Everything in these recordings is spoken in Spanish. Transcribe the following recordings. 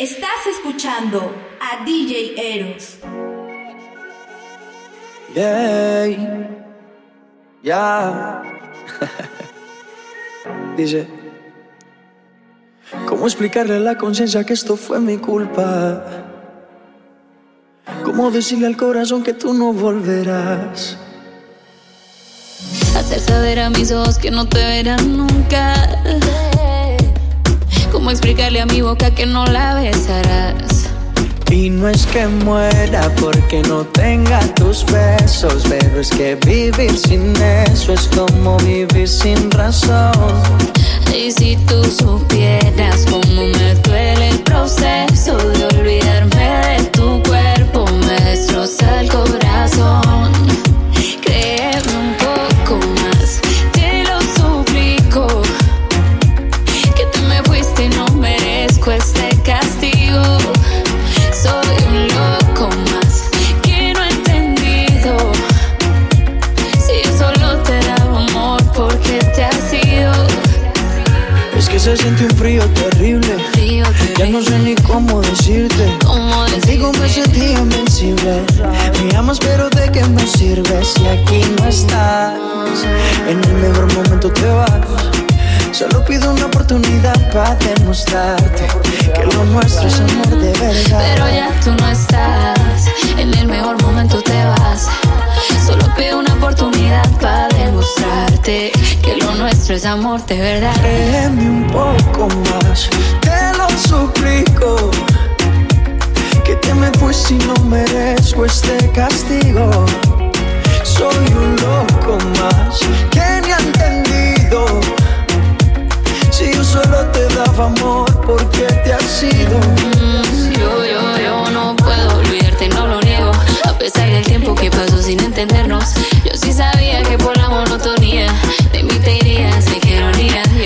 Estás escuchando a DJ Eros. Yeah. Ya. Dice. ¿Cómo explicarle a la conciencia que esto fue mi culpa? ¿Cómo decirle al corazón que tú no volverás? Hacer saber a mis ojos que no te verán nunca. ¿Cómo explicarle a mi boca que no la besarás? Y no es que muera porque no tenga tus besos, pero es que vivir sin eso es como vivir sin razón. Y si tú supieras cómo me duele el proceso de no sé ni cómo decirte. ¿Cómo Contigo me sentí invencible. Me amas, pero ¿de qué me sirve si aquí no estás? En el mejor momento te vas. Solo pido una oportunidad para demostrarte que lo nuestro es amor de verdad. Pero ya tú no estás, en el mejor momento te vas. Solo pido una oportunidad para demostrarte que lo nuestro es amor de verdad. Créeme un poco más, suplico. Que te me fuiste y no merezco este castigo. Soy un loco más que ni ha entendido. Si yo solo te daba amor, porque te has ido? Yo, yo, yo no puedo olvidarte, no lo niego. A pesar del tiempo que pasó sin entendernos, yo sí sabía que por la monotonía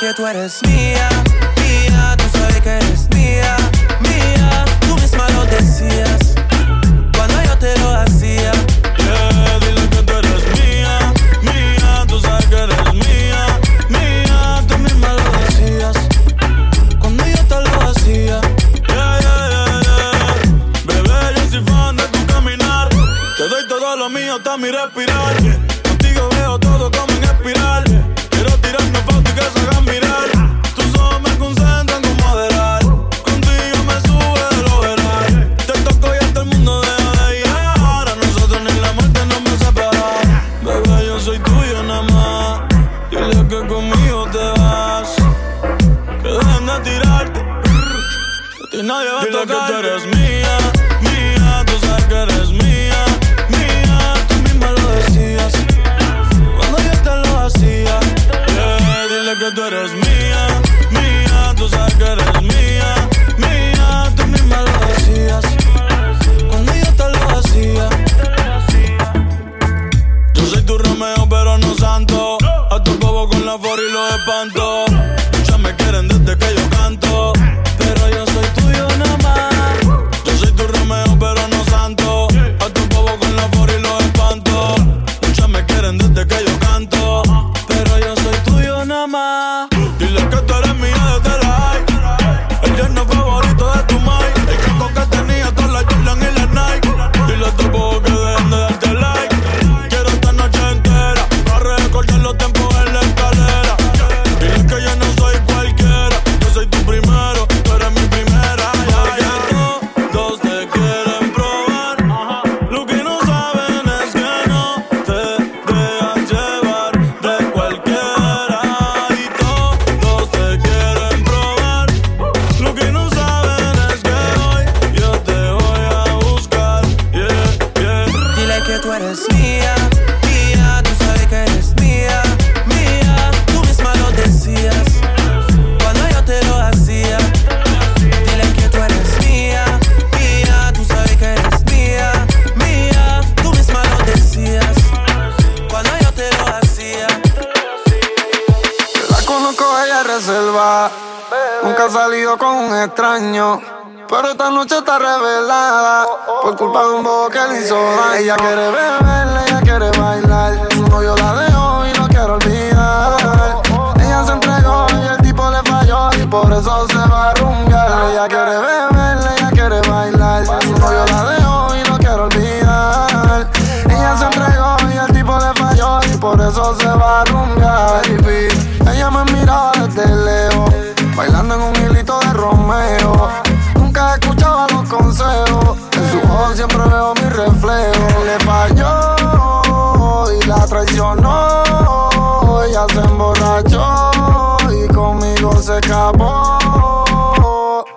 Que tú eres mía, santo. A tu bobo con la for y los espanto. Conozco, ella es reserva. Nunca ha salido con un extraño. Pero esta noche está revelada por culpa de un bobo que le hizo daño. Ella quiere beber, ella quiere bailar. Su novio la dejó y no quiero olvidar. Ella se entregó y el tipo le falló y por eso se va a rumbear. Ella quiere se escapó.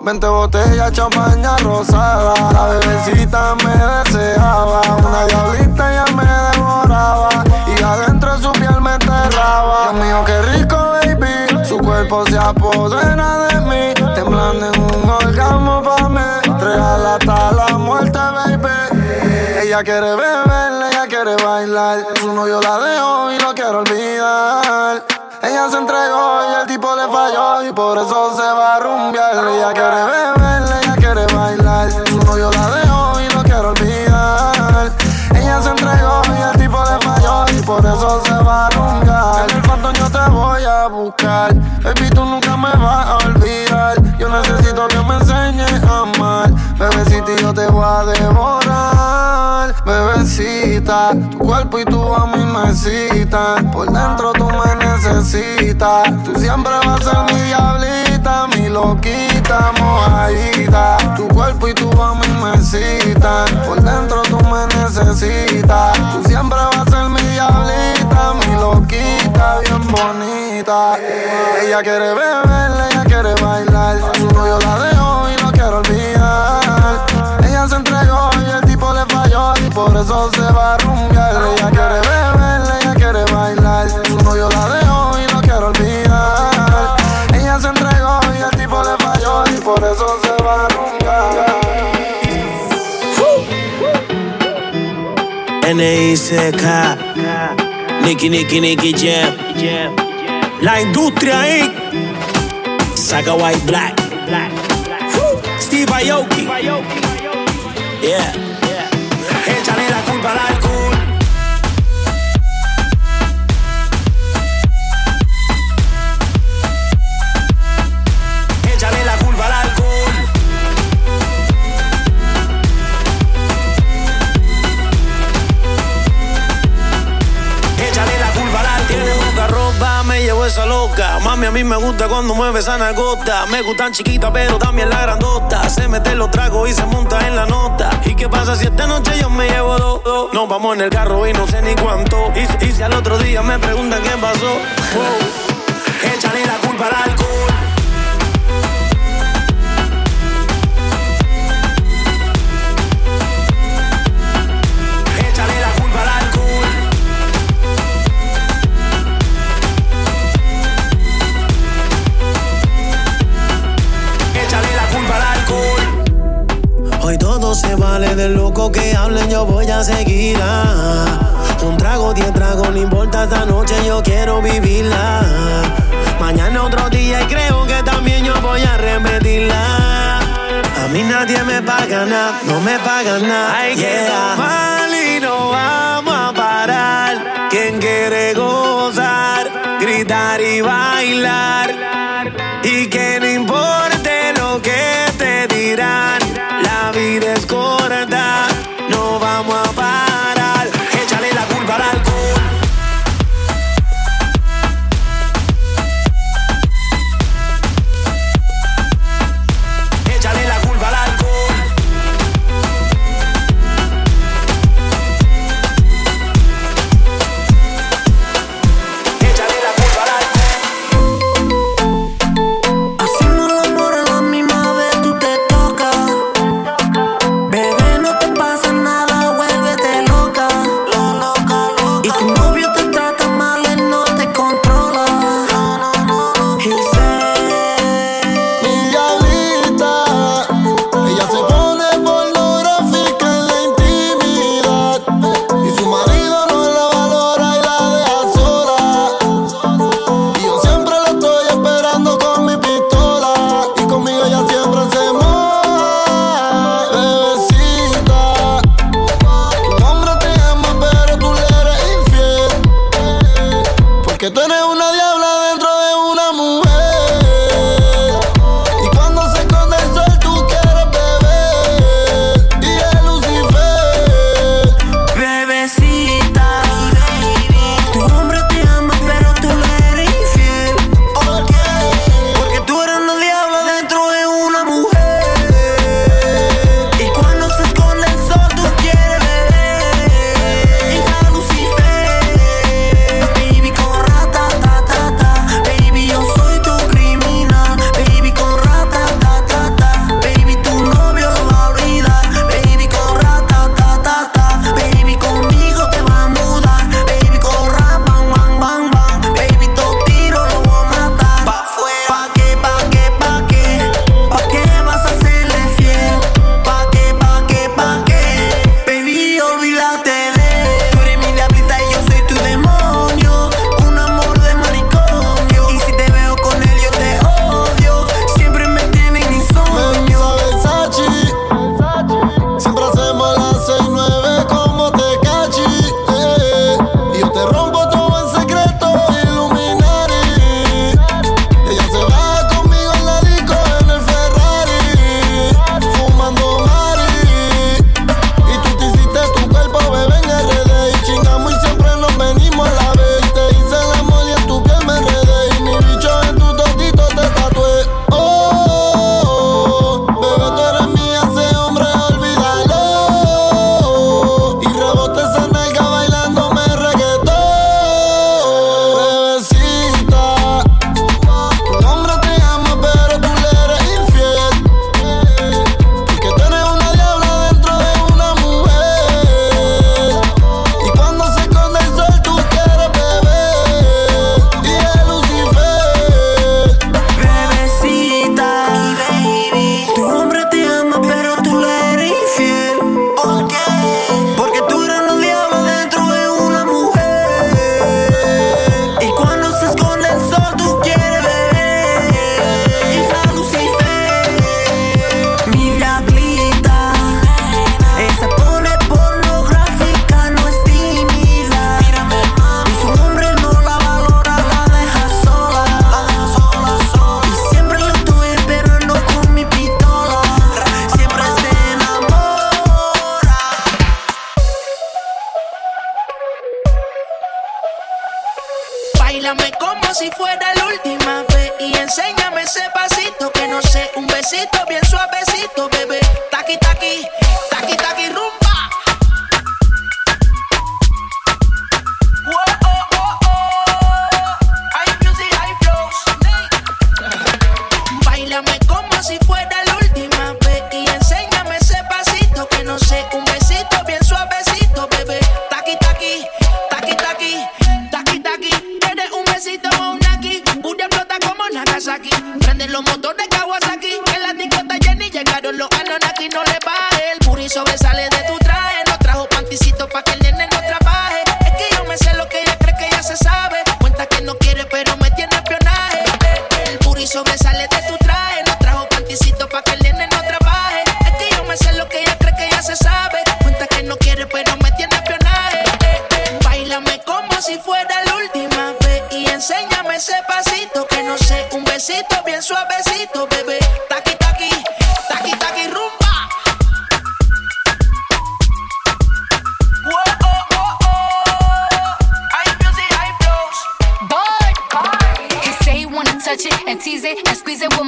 Veinte botellas, champaña rosada. La bebecita me deseaba. Una diablita ya me devoraba. Y adentro de su piel me enterraba. Dios mío, qué rico, baby. Su cuerpo se apodera de mí. Temblando en un orgasmo pa' mí. Real hasta la muerte, baby. Ella quiere beber, ella quiere bailar. Su novio la dejó y no quiero olvidar. Ella se entregó y el por eso se va a rumbear. Ella quiere beber, ella quiere bailar. Su novio la dejó y no quiero olvidar. Ella se entregó y el tipo le falló y por eso se va a rumbear. En el fondo yo te voy a buscar. Baby, tú nunca me vas a olvidar. Yo necesito que me enseñes a amar. Bebecita, yo te voy a devorar. Bebecita, tu cuerpo y tu a mí me. Por dentro tú siempre vas a ser mi diablita, mi loquita, mojadita. Tu cuerpo y tu a mí me citan. Por dentro tú me necesitas. Tú siempre vas a ser mi diablita, mi loquita, bien bonita. Ella quiere beber, ella quiere bailar. Su novio la dejó y no quiero olvidar. Ella se entregó y el tipo le falló y por eso se va a rumbear. Ella quiere beber, ella quiere bailar. Su novio la dejó el tipo le falló y por eso se va a rumbear. N.I.C.K. Nicky, Nicky, Nicky Jam. La industria Inc. Saga White Black. Steve Aoki. Yeah. Mami, a mí me gusta cuando mueve esa nalgota. Me gustan chiquitas, pero también la grandota. Se mete los tragos y se monta en la nota. ¿Y qué pasa si esta noche yo me llevo dos? dos? Nos vamos en el carro y no sé ni cuánto. Y, y si al otro día me preguntan qué pasó. Wow. Échale la culpa al alcohol. de loco que hablen, yo voy a seguirla. Un trago, diez tragos, no importa esta noche, yo quiero vivirla. Mañana otro día y creo que también yo voy a repetirla. A mí nadie me paga nada, no me paga nada. Hay yeah. que tomar y no vamos a parar. Quien quiere gozar, gritar y bailar que tú eres una diabla.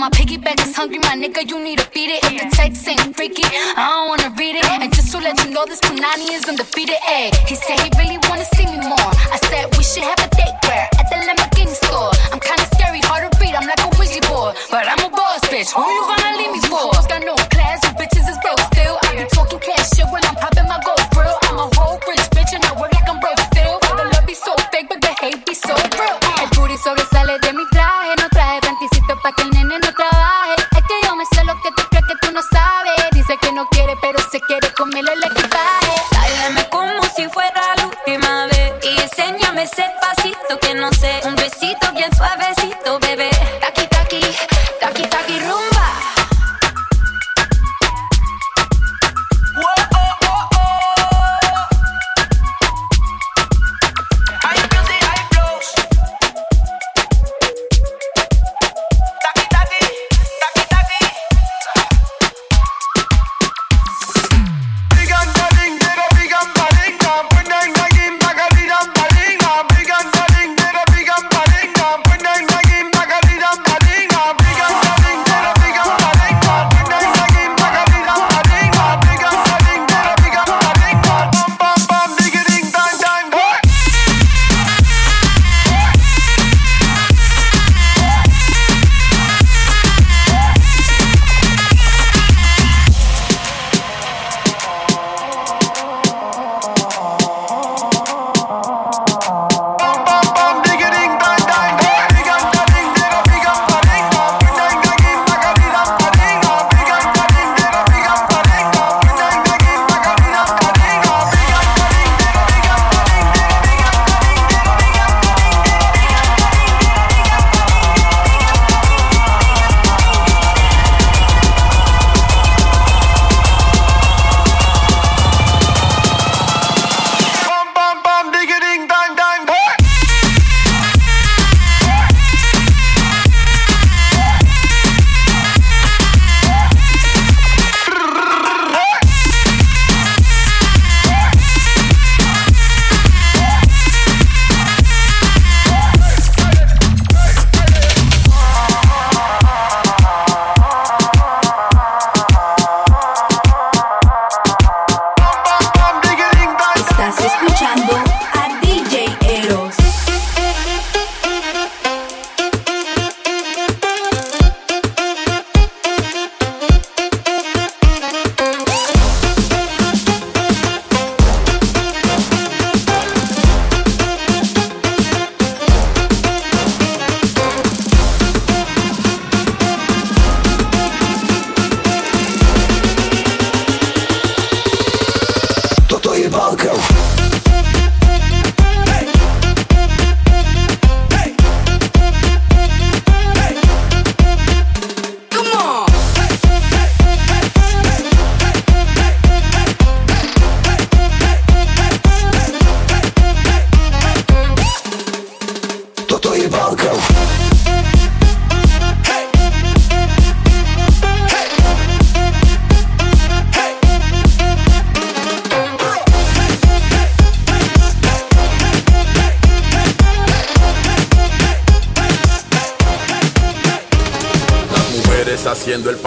my piggyback is hungry, my nigga, you need to beat it. If the text ain't freaky, I don't wanna read it. And just to let you know, this Punani is undefeated. Ay, he said he really wanna see me more. I said we should have a date where at the Lamborghini store. I'm kinda scary, hard to read, I'm like a wizard boy. But I'm a boss, bitch, who you gonna leave me for?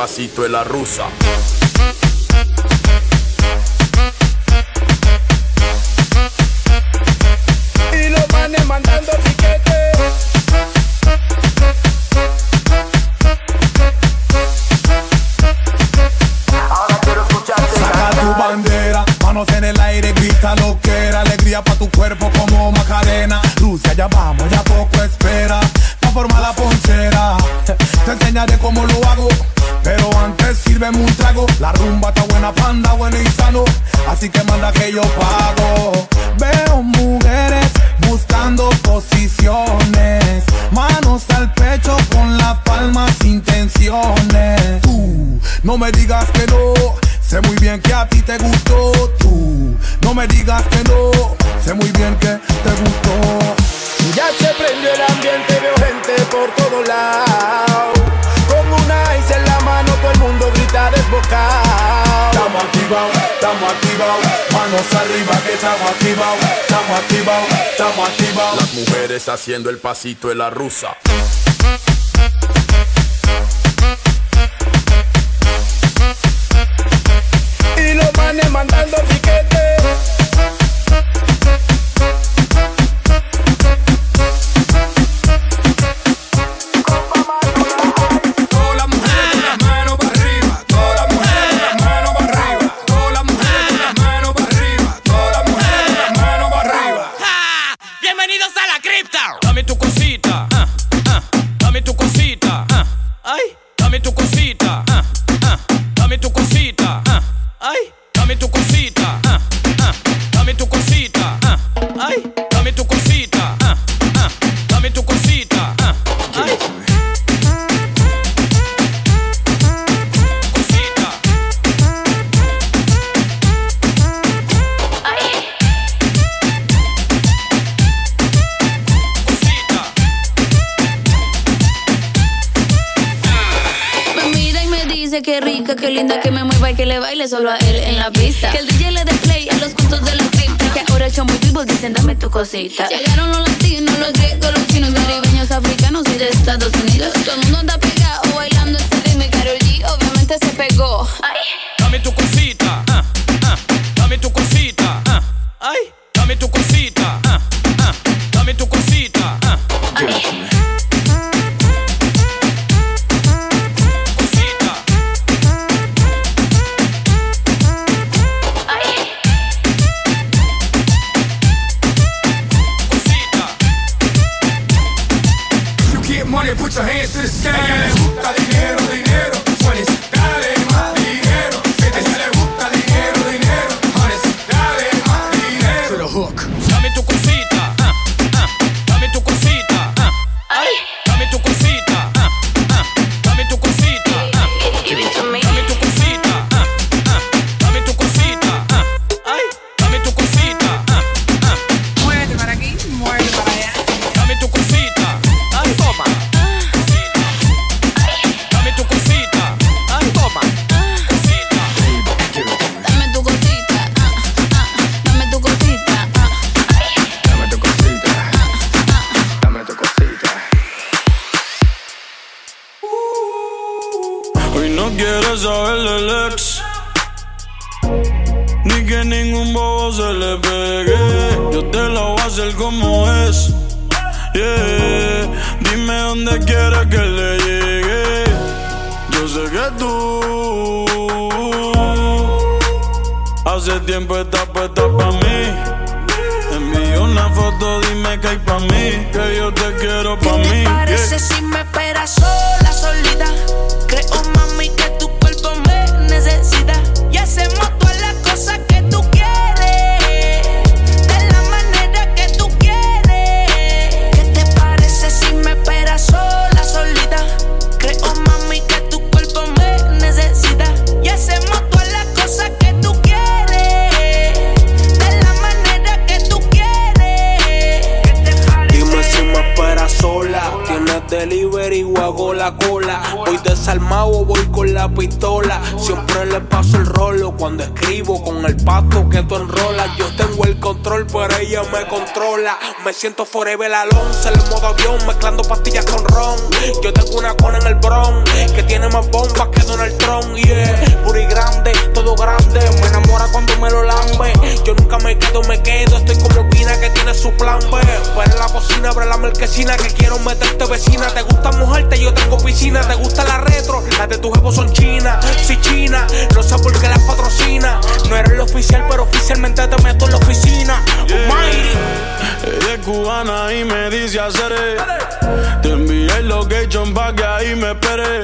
Casito de la Rusa. Manos arriba que estamos activados, estamos activados, estamos activados. Las mujeres haciendo el pasito de la rusa. Quieres que le llegue. Yo sé que tú hace tiempo estás puesta pa' mí. Envío una foto, dime que hay pa' mí. Que yo te quiero pa' ¿Qué mí. te parece yeah. si me esperas sola, solita? Creo, mami, que tu cuerpo me necesita. Y hacemos todas la cola. Desarmado voy con la pistola. Siempre le paso el rolo cuando escribo con el pato que tú enrolas. Yo tengo el control, pero ella me controla. Me siento forever Alonso en el modo avión, mezclando pastillas con ron. Yo tengo una cona en el bron que tiene más bombas que Donald Trump. Yeah, puri grande, todo grande. Me enamora cuando me lo lambe. Yo nunca me quedo, me quedo. Estoy como Pina que tiene su plan B. En la cocina abre la marquesina que quiero meterte vecina. Te gusta mojarte, yo tengo piscina. Te gusta la retro, las de tu jefe son chinas. Si china, no sé por qué las patrocina. No eres el oficial, pero oficialmente te meto en la oficina. Ella es cubana y me dice hacer Te envié el location pa' que ahí me espere.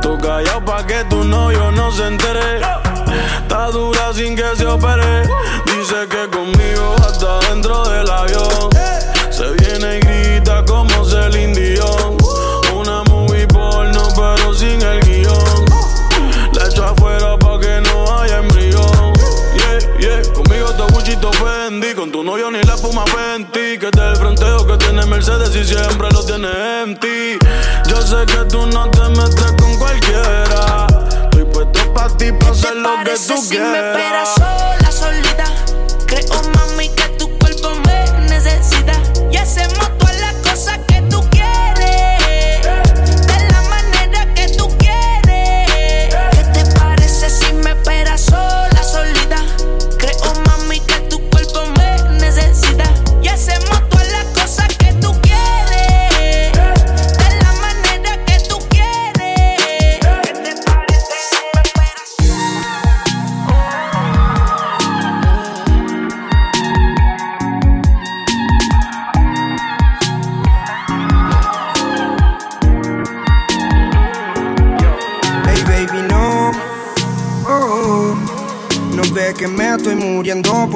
Tú callado pa' que tu novio no se entere. Está dura sin que se opere. Dice que conmigo hasta dentro del avión. Se viene y grita como Celine Dion espuma Fenty Que del frente veo que tiene Mercedes y siempre lo tiene en ti. Yo sé que tú no te metes con cualquiera. Estoy puesto pa' ti, pa' hacer lo que tú si me quieras. esperas sola, solita. Creo, mami, que tu cuerpo me necesita. Y hacemos todas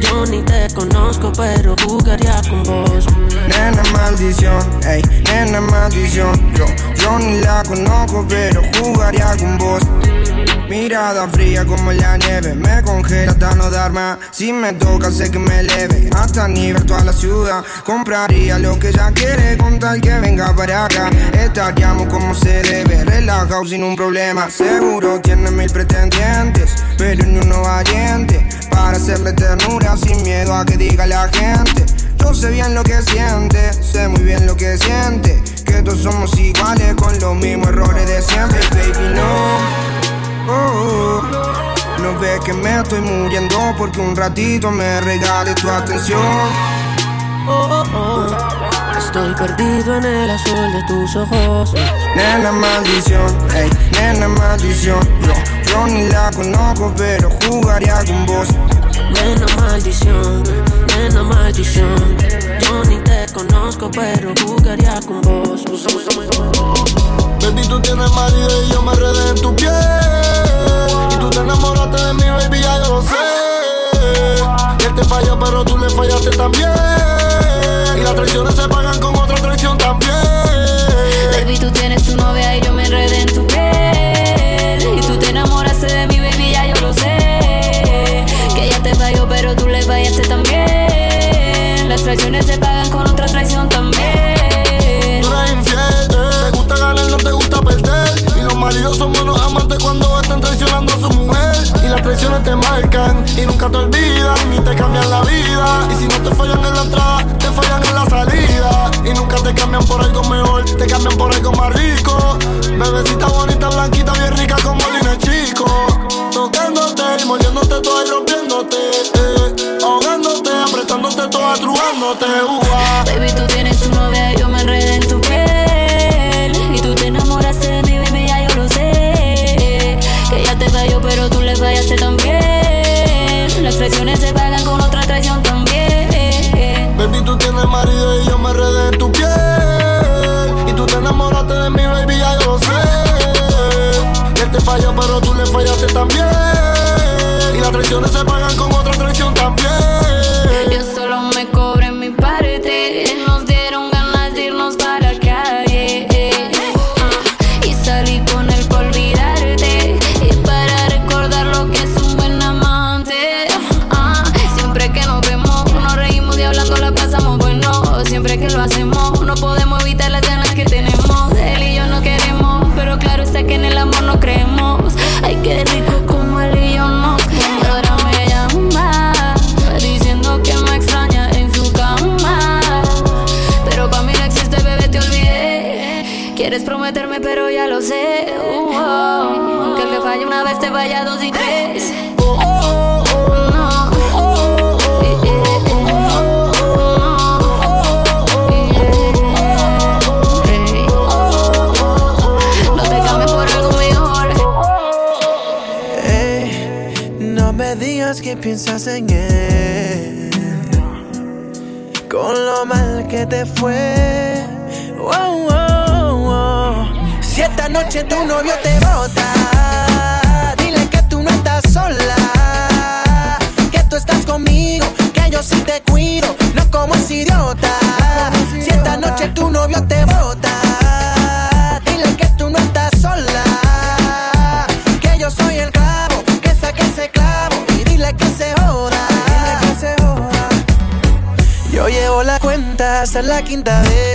Yo ni te conozco pero jugaría con vos Nena maldición, ey, nena maldición. Yo, yo ni la conozco, pero jugaría con vos. Mirada fría como la nieve, me congela hasta no dar más. Si me toca, sé que me eleve hasta nivel toda la ciudad. Compraría lo que ella quiere con tal que venga para acá. Estaríamos como se debe, relajado sin un problema. Seguro tiene mil pretendientes, pero ni uno valiente para hacerle ternura sin miedo a que diga la gente. Yo sé bien lo que siente, sé muy bien lo que siente. Que todos somos iguales con los mismos errores de siempre, baby, no. Oh, no ves que me estoy muriendo porque un ratito me regales tu atención. Oh, oh, oh Estoy perdido en el azul de tus ojos Nena maldición, ey, nena maldición. Yo, yo ni la conozco, pero jugaría con vos. Nena maldición, nena maldición Yo ni te conozco pero jugaría con vos Baby, tú tienes marido y yo me redé en tu piel. Te enamoraste de mí, baby, ya yo lo sé. Él te falló, pero tú le fallaste también. Y las traiciones se pagan con otra traición también. Baby, tú tienes tu novia y yo me enredé en tu piel. Y tú te enamoraste de mi baby, ya yo lo sé. Que ella te falló, pero tú le fallaste también. Las traiciones se pagan con otra traición también. Son buenos amantes cuando están traicionando a su mujer. Y las traiciones te marcan y nunca te olvidan, ni te cambian la vida. Y si no te fallan en la entrada, te fallan en la salida. Y nunca te cambian por algo mejor, te cambian por algo más rico. Bebecita bonita, blanquita, bien rica como Lina Chico. Tocándote y moliéndote toda y rompiéndote. eh. Ahogándote, apretándote toda, trugándote. uah. Baby, tú marido y yo me redé en tu piel. Y tú te enamoraste de mí, baby, ya yo lo sé. Él te falló, pero tú le fallaste también. Y las traiciones se pagan con otra traición también. Noche tu novio te bota, dile que tú no estás sola. Que tú estás conmigo, que yo sí te cuido, no como ese idiota. Si esta noche tu novio te bota, dile que tú no estás sola. Que yo soy el clavo, que saque ese clavo y dile que se joda. Yo llevo la cuenta hasta la quinta vez,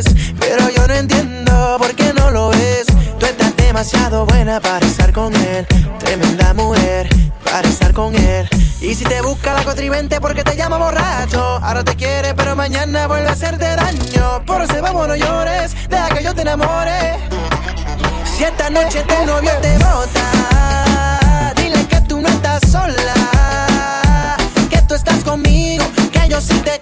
llama borracho, ahora te quiere pero mañana vuelve a hacerte daño. Por eso vamos no llores, deja que yo te enamore. Si esta noche tu novio te bota, dile que tú no estás sola, que tú estás conmigo, que yo sí te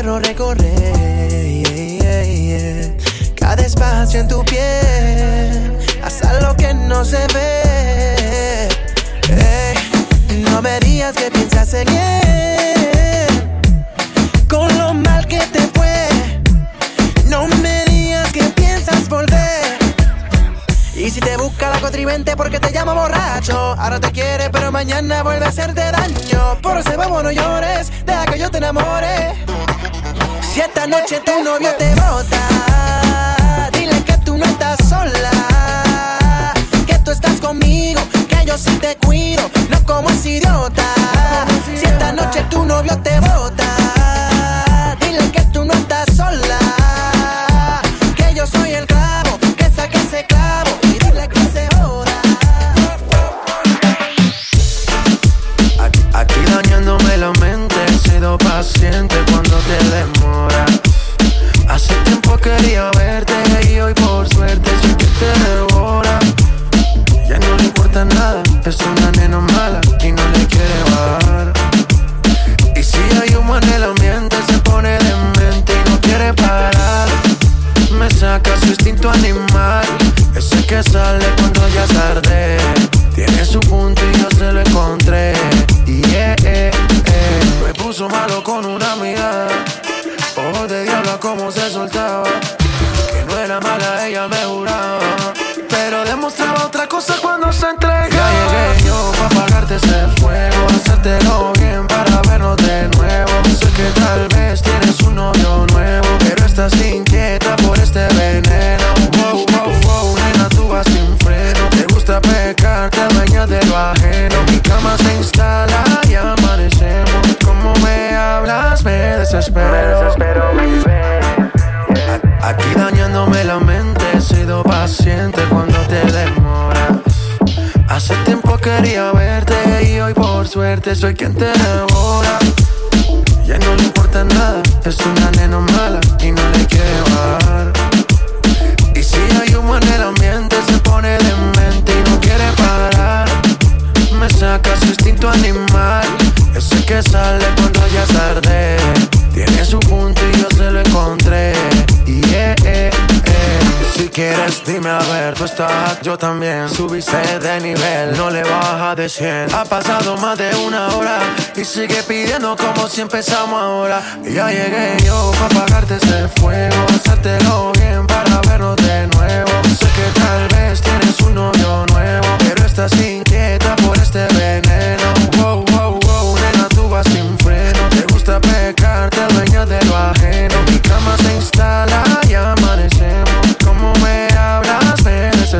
quiero recorrer cada espacio en tu piel, hasta lo que no se ve. Hey, no me digas que piensas en él, con lo mal que te fue. No me digas que piensas volver. Y si te busca la contribente porque te llama borracho, ahora te quiere pero mañana vuelve a hacerte daño. Por eso vamos no llores, deja que yo te enamore. Si esta noche tu novio te bota, dile que tú no estás sola, que tú estás conmigo, que yo sí te cuido, no como ese idiota. Si esta noche tu novio te bota, quería verte soy quien te devora. Ya no le importa nada, es una yo también. Subiste de nivel, no le baja de 100. Ha pasado más de una hora y sigue pidiendo como si empezamos ahora. Y ya llegué yo para apagarte ese fuego, hacértelo bien para vernos de nuevo. Sé que tal vez tienes un novio nuevo, pero estás inquieta por este veneno. Wow, wow, wow, nena, tú vas sin freno. Te gusta pecar, te dueñas de lo ajeno. Mi cama se instala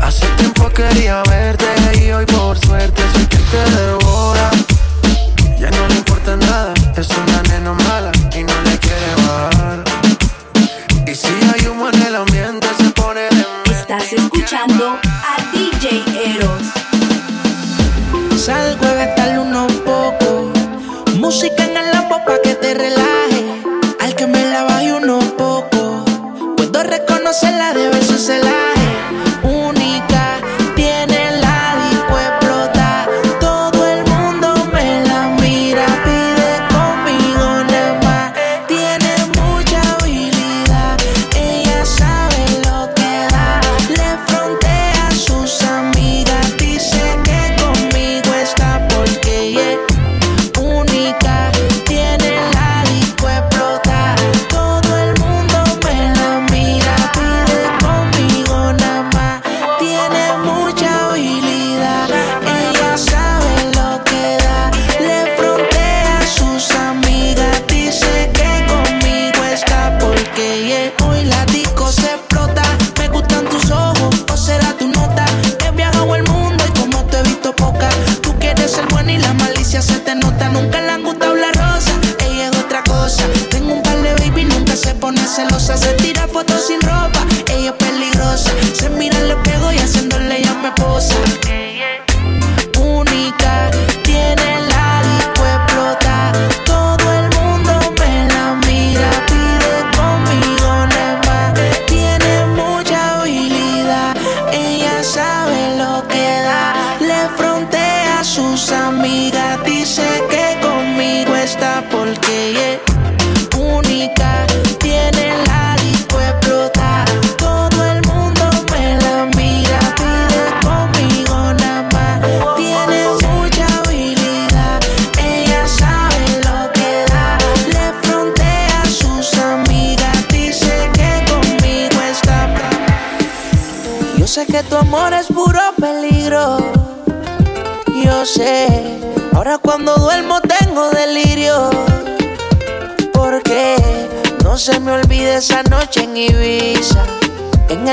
Hace tiempo quería verte y hoy por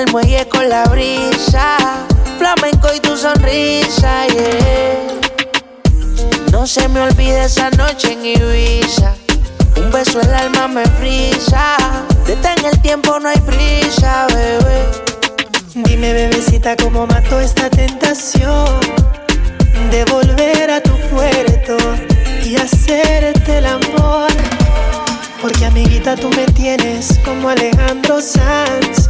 el muelle con la brisa. Flamenco y tu sonrisa, yeah. No se me olvide esa noche en Ibiza. Un beso el alma me frisa. Detén el tiempo, no hay prisa, bebé. Dime, bebecita, cómo mato esta tentación de volver a tu puerto y hacerte el amor. Porque, amiguita, tú me tienes como Alejandro Sanz.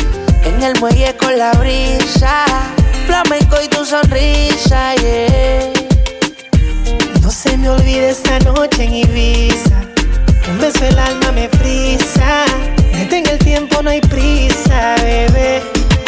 En el muelle con la brisa. Flamenco y tu sonrisa, yeah. No se me olvide esta noche en Ibiza. Un beso el alma me frisa. Detén el tiempo, no hay prisa, bebé.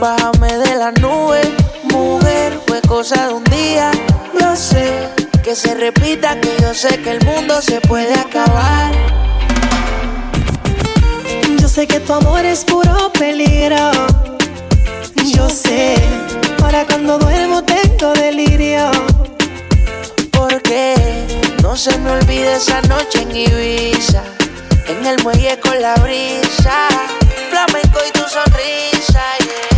Bájame de la nube, mujer, fue cosa de un día. Yo sé que se repita, que yo sé que el mundo se puede acabar. Yo sé que tu amor es puro peligro. Yo sé, ahora cuando duermo tengo delirio. Porque no se me olvide esa noche en Ibiza. En el muelle con la brisa. Flamenco y tu sonrisa, yeah.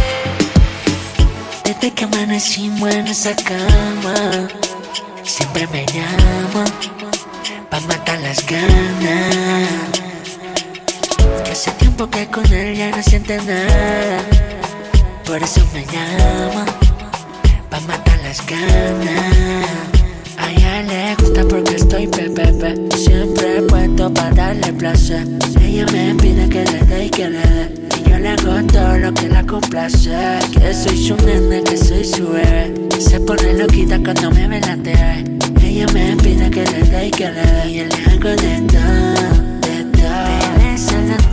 Desde que amanecimos en esa cama, siempre me llama pa' matar las ganas. Hace tiempo que con él ya no siente nada, por eso me llama pa' matar las ganas. Le gusta porque estoy pepepe, siempre puesto para darle placer. Ella me pide que le dé y que le dé, y yo le hago todo lo que la complace. Que soy su nene, que soy su bebé. Se pone loquita cuando me ve la TV. Ella me pide que le dé y que le dé. Y yo le hago de todo, de todo.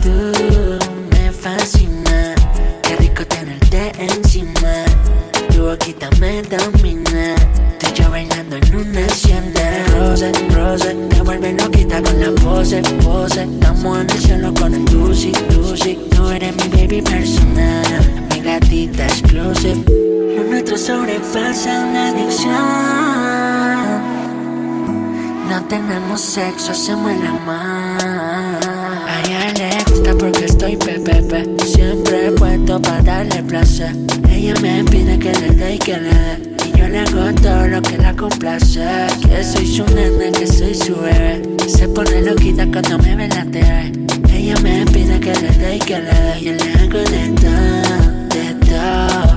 Tú me fascina. Qué rico tenerte encima. Tu boquita me domina. Rose, rose, te vuelve loquita con la pose, pose. Estamos en el cielo con el Lucy, Lucy. Tú eres mi baby personal, mi gatita exclusive. Lo nuestro sobrepasa una adicción. No tenemos sexo, hacemos el amor. A ella le gusta porque estoy pepepe. Siempre puesto para darle placer. Ella me pide que le dé y que le dé. Yo le hago todo lo que la complace. Que soy su nene, que soy su bebé. Se pone loquita cuando me ve la TV. Ella me pide que le dé y que le dé. Yo le hago de todo, de todo.